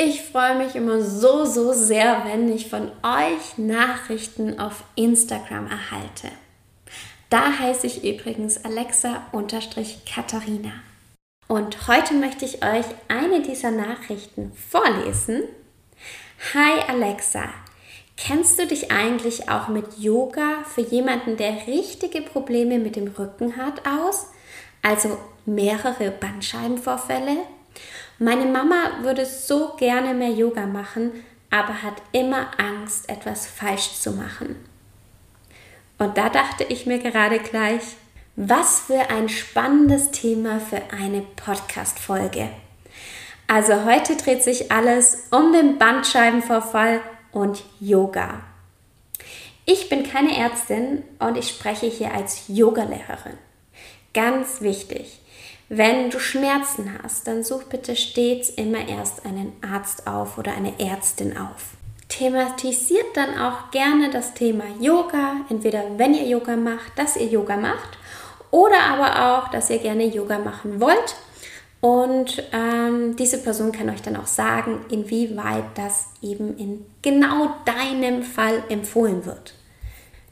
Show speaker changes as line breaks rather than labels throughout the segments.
Ich freue mich immer so, so sehr, wenn ich von euch Nachrichten auf Instagram erhalte. Da heiße ich übrigens Alexa-Katharina. Und heute möchte ich euch eine dieser Nachrichten vorlesen. Hi Alexa, kennst du dich eigentlich auch mit Yoga für jemanden, der richtige Probleme mit dem Rücken hat, aus? Also mehrere Bandscheibenvorfälle? Meine Mama würde so gerne mehr Yoga machen, aber hat immer Angst, etwas falsch zu machen. Und da dachte ich mir gerade gleich, was für ein spannendes Thema für eine Podcast-Folge. Also heute dreht sich alles um den Bandscheibenvorfall und Yoga. Ich bin keine Ärztin und ich spreche hier als Yogalehrerin. Ganz wichtig. Wenn du Schmerzen hast, dann such bitte stets immer erst einen Arzt auf oder eine Ärztin auf. Thematisiert dann auch gerne das Thema Yoga, entweder wenn ihr Yoga macht, dass ihr Yoga macht oder aber auch, dass ihr gerne Yoga machen wollt. Und ähm, diese Person kann euch dann auch sagen, inwieweit das eben in genau deinem Fall empfohlen wird.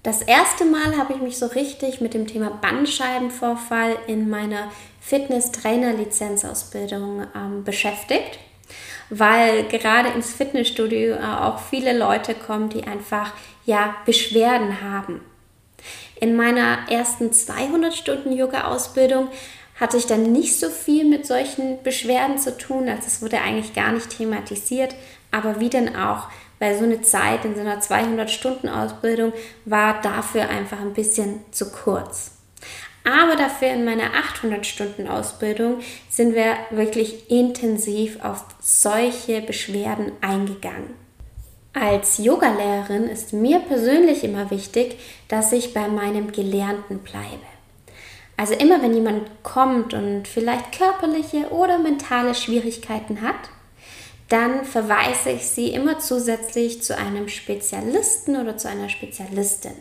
Das erste Mal habe ich mich so richtig mit dem Thema Bandscheibenvorfall in meiner Fitness-Trainer-Lizenzausbildung ähm, beschäftigt, weil gerade ins Fitnessstudio äh, auch viele Leute kommen, die einfach ja Beschwerden haben. In meiner ersten 200 Stunden Yoga-Ausbildung hatte ich dann nicht so viel mit solchen Beschwerden zu tun, also es wurde eigentlich gar nicht thematisiert, aber wie denn auch, weil so eine Zeit in so einer 200 Stunden Ausbildung war dafür einfach ein bisschen zu kurz. Aber dafür in meiner 800-Stunden-Ausbildung sind wir wirklich intensiv auf solche Beschwerden eingegangen. Als Yogalehrerin ist mir persönlich immer wichtig, dass ich bei meinem Gelernten bleibe. Also immer wenn jemand kommt und vielleicht körperliche oder mentale Schwierigkeiten hat, dann verweise ich sie immer zusätzlich zu einem Spezialisten oder zu einer Spezialistin.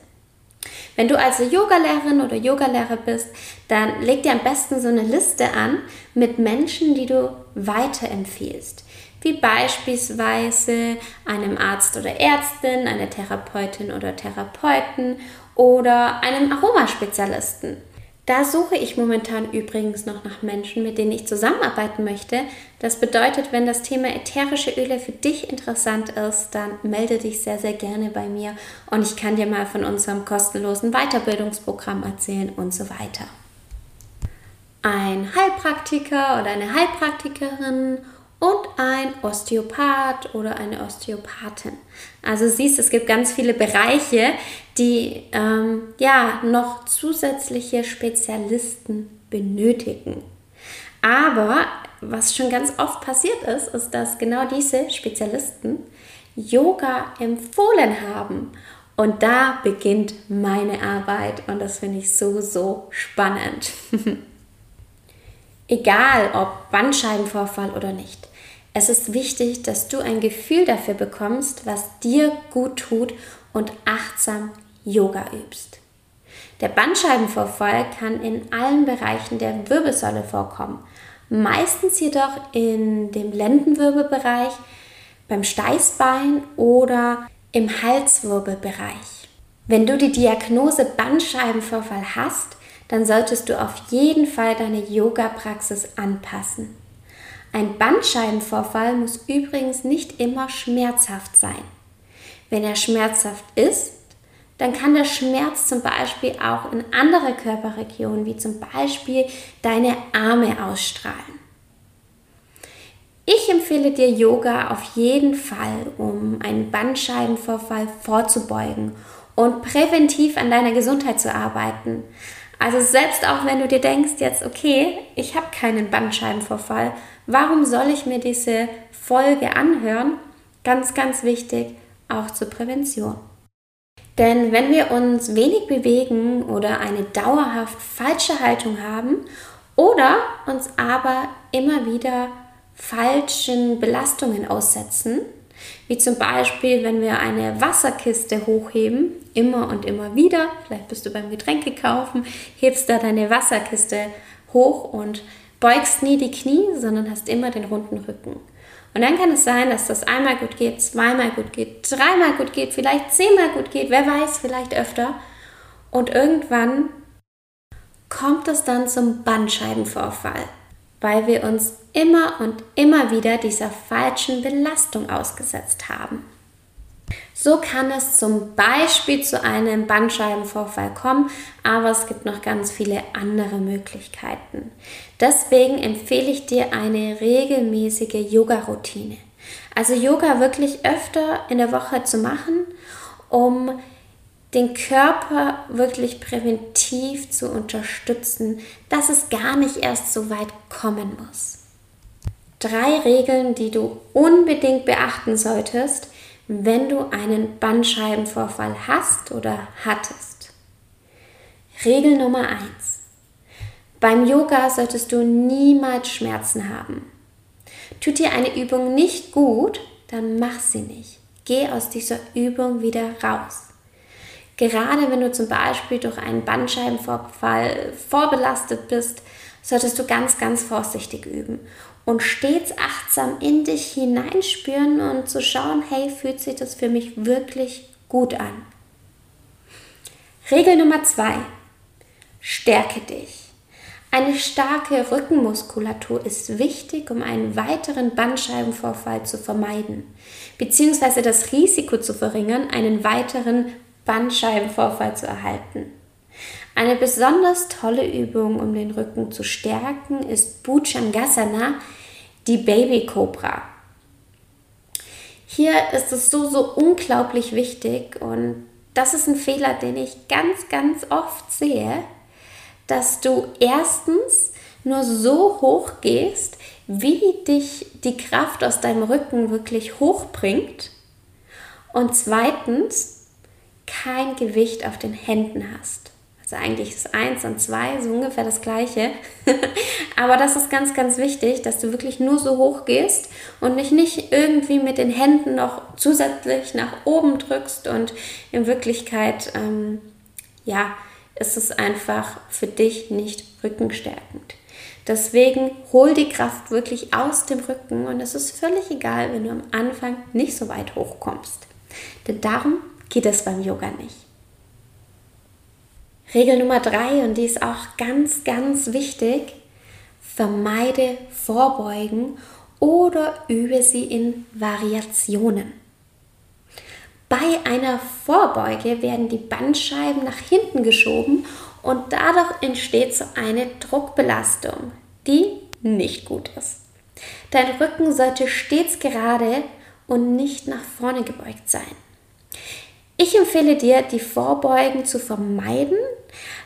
Wenn du also Yogalehrerin oder Yogalehrer bist, dann leg dir am besten so eine Liste an mit Menschen, die du weiterempfiehlst. Wie beispielsweise einem Arzt oder Ärztin, einer Therapeutin oder Therapeuten oder einem Aromaspezialisten. Da suche ich momentan übrigens noch nach Menschen, mit denen ich zusammenarbeiten möchte. Das bedeutet, wenn das Thema ätherische Öle für dich interessant ist, dann melde dich sehr, sehr gerne bei mir und ich kann dir mal von unserem kostenlosen Weiterbildungsprogramm erzählen und so weiter. Ein Heilpraktiker oder eine Heilpraktikerin und ein Osteopath oder eine Osteopathin. Also siehst, es gibt ganz viele Bereiche, die ähm, ja noch zusätzliche Spezialisten benötigen. Aber was schon ganz oft passiert ist, ist, dass genau diese Spezialisten Yoga empfohlen haben. Und da beginnt meine Arbeit und das finde ich so, so spannend. Egal ob Bandscheibenvorfall oder nicht. Es ist wichtig, dass du ein Gefühl dafür bekommst, was dir gut tut und achtsam Yoga übst. Der Bandscheibenvorfall kann in allen Bereichen der Wirbelsäule vorkommen, meistens jedoch in dem Lendenwirbelbereich, beim Steißbein oder im Halswirbelbereich. Wenn du die Diagnose Bandscheibenvorfall hast, dann solltest du auf jeden Fall deine Yoga-Praxis anpassen. Ein Bandscheibenvorfall muss übrigens nicht immer schmerzhaft sein. Wenn er schmerzhaft ist, dann kann der Schmerz zum Beispiel auch in andere Körperregionen, wie zum Beispiel deine Arme ausstrahlen. Ich empfehle dir Yoga auf jeden Fall, um einen Bandscheibenvorfall vorzubeugen und präventiv an deiner Gesundheit zu arbeiten. Also selbst auch wenn du dir denkst jetzt, okay, ich habe keinen Bandscheibenvorfall, warum soll ich mir diese Folge anhören? Ganz, ganz wichtig, auch zur Prävention. Denn wenn wir uns wenig bewegen oder eine dauerhaft falsche Haltung haben oder uns aber immer wieder falschen Belastungen aussetzen, wie zum Beispiel, wenn wir eine Wasserkiste hochheben, immer und immer wieder, vielleicht bist du beim Getränke kaufen, hebst da deine Wasserkiste hoch und beugst nie die Knie, sondern hast immer den runden Rücken. Und dann kann es sein, dass das einmal gut geht, zweimal gut geht, dreimal gut geht, vielleicht zehnmal gut geht, wer weiß, vielleicht öfter. Und irgendwann kommt es dann zum Bandscheibenvorfall, weil wir uns immer und immer wieder dieser falschen Belastung ausgesetzt haben. So kann es zum Beispiel zu einem Bandscheibenvorfall kommen, aber es gibt noch ganz viele andere Möglichkeiten. Deswegen empfehle ich dir eine regelmäßige Yoga-Routine. Also Yoga wirklich öfter in der Woche zu machen, um den Körper wirklich präventiv zu unterstützen, dass es gar nicht erst so weit kommen muss. Drei Regeln, die du unbedingt beachten solltest, wenn du einen Bandscheibenvorfall hast oder hattest. Regel Nummer 1. Beim Yoga solltest du niemals Schmerzen haben. Tut dir eine Übung nicht gut, dann mach sie nicht. Geh aus dieser Übung wieder raus. Gerade wenn du zum Beispiel durch einen Bandscheibenvorfall vorbelastet bist, solltest du ganz, ganz vorsichtig üben und stets achtsam in dich hineinspüren und zu schauen, hey, fühlt sich das für mich wirklich gut an. Regel Nummer zwei: Stärke dich. Eine starke Rückenmuskulatur ist wichtig, um einen weiteren Bandscheibenvorfall zu vermeiden, beziehungsweise das Risiko zu verringern, einen weiteren Bandscheibenvorfall zu erhalten. Eine besonders tolle Übung, um den Rücken zu stärken, ist Bhujangasana, die Baby Cobra. Hier ist es so, so unglaublich wichtig und das ist ein Fehler, den ich ganz, ganz oft sehe, dass du erstens nur so hoch gehst, wie dich die Kraft aus deinem Rücken wirklich hochbringt und zweitens kein Gewicht auf den Händen hast. Also eigentlich ist eins und zwei so ungefähr das gleiche. Aber das ist ganz, ganz wichtig, dass du wirklich nur so hoch gehst und nicht, nicht irgendwie mit den Händen noch zusätzlich nach oben drückst und in Wirklichkeit, ähm, ja, ist es einfach für dich nicht rückenstärkend. Deswegen hol die Kraft wirklich aus dem Rücken und es ist völlig egal, wenn du am Anfang nicht so weit hochkommst. Denn darum geht es beim Yoga nicht. Regel Nummer drei, und die ist auch ganz, ganz wichtig, vermeide Vorbeugen oder übe sie in Variationen. Bei einer Vorbeuge werden die Bandscheiben nach hinten geschoben und dadurch entsteht so eine Druckbelastung, die nicht gut ist. Dein Rücken sollte stets gerade und nicht nach vorne gebeugt sein. Ich empfehle dir, die Vorbeugen zu vermeiden.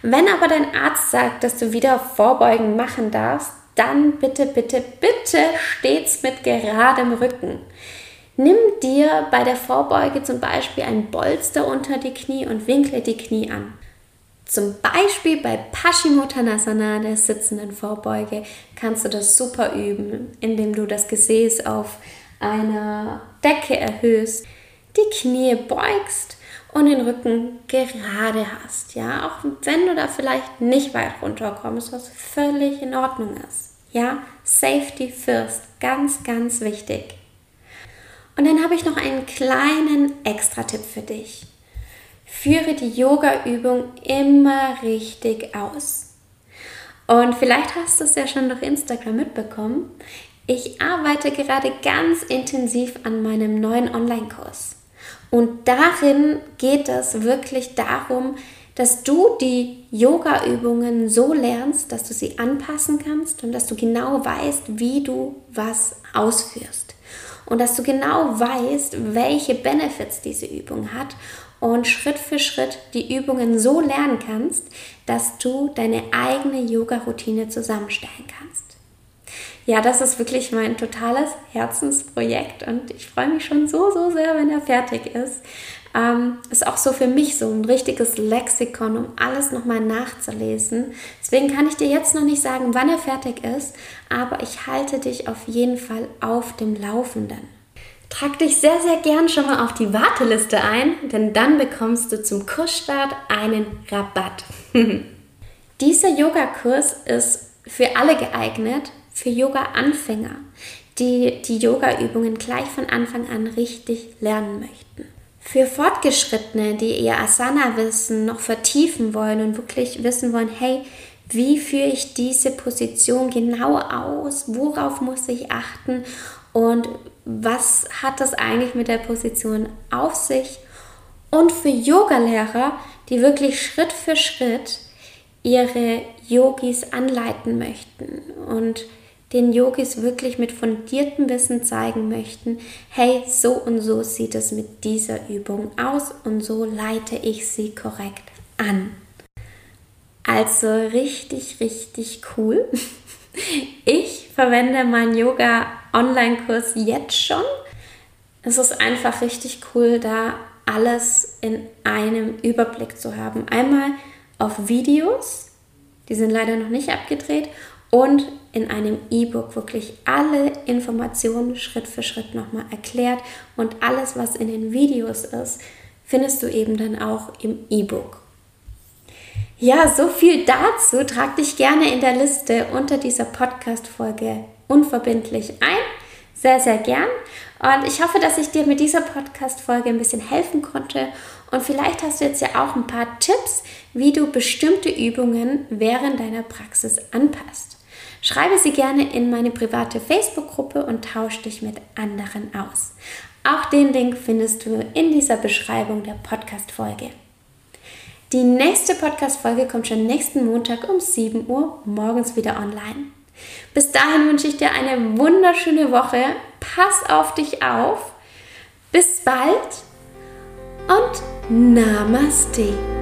Wenn aber dein Arzt sagt, dass du wieder Vorbeugen machen darfst, dann bitte, bitte, bitte stets mit geradem Rücken. Nimm dir bei der Vorbeuge zum Beispiel ein Bolster unter die Knie und winkle die Knie an. Zum Beispiel bei Paschimottanasana, der sitzenden Vorbeuge, kannst du das super üben, indem du das Gesäß auf einer Decke erhöhst, die Knie beugst und den Rücken gerade hast. Ja, auch wenn du da vielleicht nicht weit runterkommst, was völlig in Ordnung ist. Ja, Safety first, ganz, ganz wichtig. Und dann habe ich noch einen kleinen Extra-Tipp für dich. Führe die Yoga-Übung immer richtig aus. Und vielleicht hast du es ja schon durch Instagram mitbekommen. Ich arbeite gerade ganz intensiv an meinem neuen Online-Kurs. Und darin geht es wirklich darum, dass du die Yoga-Übungen so lernst, dass du sie anpassen kannst und dass du genau weißt, wie du was ausführst. Und dass du genau weißt, welche Benefits diese Übung hat und Schritt für Schritt die Übungen so lernen kannst, dass du deine eigene Yoga-Routine zusammenstellen kannst ja, das ist wirklich mein totales Herzensprojekt und ich freue mich schon so, so sehr, wenn er fertig ist. Ähm, ist auch so für mich so ein richtiges Lexikon, um alles nochmal nachzulesen. Deswegen kann ich dir jetzt noch nicht sagen, wann er fertig ist, aber ich halte dich auf jeden Fall auf dem Laufenden. Trag dich sehr, sehr gern schon mal auf die Warteliste ein, denn dann bekommst du zum Kursstart einen Rabatt. Dieser Yogakurs ist für alle geeignet, für Yoga-Anfänger, die die Yoga-Übungen gleich von Anfang an richtig lernen möchten. Für Fortgeschrittene, die ihr Asana-Wissen noch vertiefen wollen und wirklich wissen wollen, hey, wie führe ich diese Position genau aus? Worauf muss ich achten? Und was hat das eigentlich mit der Position auf sich? Und für Yogalehrer, die wirklich Schritt für Schritt ihre Yogis anleiten möchten und den Yogis wirklich mit fundiertem Wissen zeigen möchten, hey, so und so sieht es mit dieser Übung aus und so leite ich sie korrekt an. Also richtig, richtig cool. Ich verwende meinen Yoga-Online-Kurs jetzt schon. Es ist einfach richtig cool, da alles in einem Überblick zu haben. Einmal auf Videos, die sind leider noch nicht abgedreht, und in einem E-Book wirklich alle Informationen Schritt für Schritt nochmal erklärt und alles, was in den Videos ist, findest du eben dann auch im E-Book. Ja, so viel dazu. Trag dich gerne in der Liste unter dieser Podcast-Folge unverbindlich ein. Sehr, sehr gern. Und ich hoffe, dass ich dir mit dieser Podcast-Folge ein bisschen helfen konnte. Und vielleicht hast du jetzt ja auch ein paar Tipps, wie du bestimmte Übungen während deiner Praxis anpasst. Schreibe sie gerne in meine private Facebook-Gruppe und tausche dich mit anderen aus. Auch den Link findest du in dieser Beschreibung der Podcast-Folge. Die nächste Podcast-Folge kommt schon nächsten Montag um 7 Uhr morgens wieder online. Bis dahin wünsche ich dir eine wunderschöne Woche. Pass auf dich auf. Bis bald und Namaste.